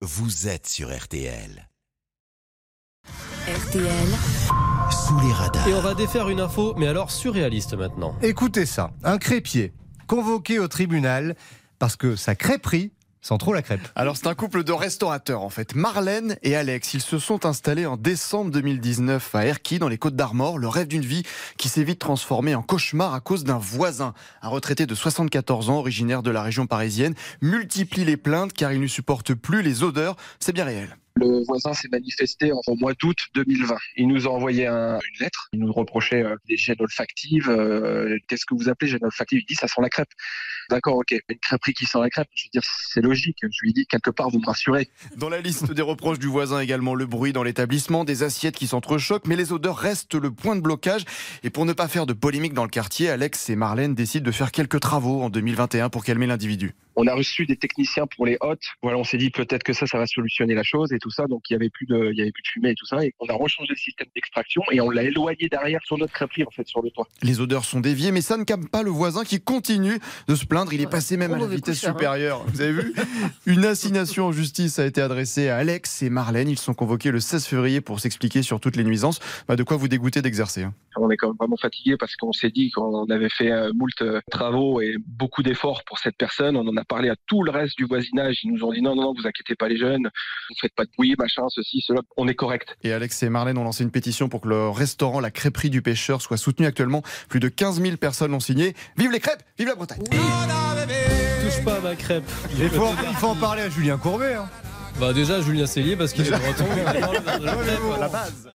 vous êtes sur RTL. RTL, Sous les radars. Et on va défaire une info, mais alors surréaliste maintenant. Écoutez ça, un crépier convoqué au tribunal parce que sa crêperie sent trop la crêpe. Alors c'est un couple de restaurateurs en fait, Marlène et Alex. Ils se sont installés en décembre 2019 à Erquy dans les Côtes d'Armor, le rêve d'une vie qui s'est vite transformé en cauchemar à cause d'un voisin. Un retraité de 74 ans, originaire de la région parisienne, multiplie les plaintes car il ne supporte plus les odeurs. C'est bien réel. Le voisin s'est manifesté en- au mois d'août 2020. Il nous a envoyé un- une lettre. Il nous reprochait euh, des gènes olfactives. Euh, Qu'est-ce que vous appelez gènes olfactives Il dit ça sent la crêpe. D'accord, ok. Une crêperie qui sent la crêpe, je veux dire, c'est logique. Je lui dis quelque part, vous me rassurez. Dans la liste des reproches du voisin également le bruit dans l'établissement, des assiettes qui s'entrechoquent, mais les odeurs restent le point de blocage. Et pour ne pas faire de polémique dans le quartier, Alex et Marlène décident de faire quelques travaux en 2021 pour calmer l'individu. On a reçu des techniciens pour les hôtes. Voilà, on s'est dit peut-être que ça, ça va solutionner la chose et tout ça. Donc il y avait plus de, il y avait plus de fumée et tout ça. Et on a rechangé le système d'extraction et on l'a éloigné derrière sur notre crêperie en fait sur le toit. Les odeurs sont déviées, mais ça ne calme pas le voisin qui continue de se plaindre. Il est passé même à la vitesse coucheur, hein. supérieure. Vous avez vu Une assignation en justice a été adressée à Alex et Marlène. Ils sont convoqués le 16 février pour s'expliquer sur toutes les nuisances. Bah, de quoi vous dégoûter d'exercer. hein? On est quand même vraiment fatigué parce qu'on s'est dit qu'on avait fait euh, moult euh, travaux et beaucoup d'efforts pour cette personne. On en a parlé à tout le reste du voisinage. Ils nous ont dit non, non, non, vous inquiétez pas les jeunes, vous faites pas de bruit, machin, ceci, cela. On est correct. Et Alex et Marlène ont lancé une pétition pour que le restaurant La Crêperie du Pêcheur soit soutenu actuellement. Plus de 15 000 personnes l'ont signé. Vive les crêpes Vive la Bretagne Touche pas à ma crêpe. Il faut, il faut en parler à Julien Courbet. hein. Bah déjà Julien Cellier parce qu'il est breton. La base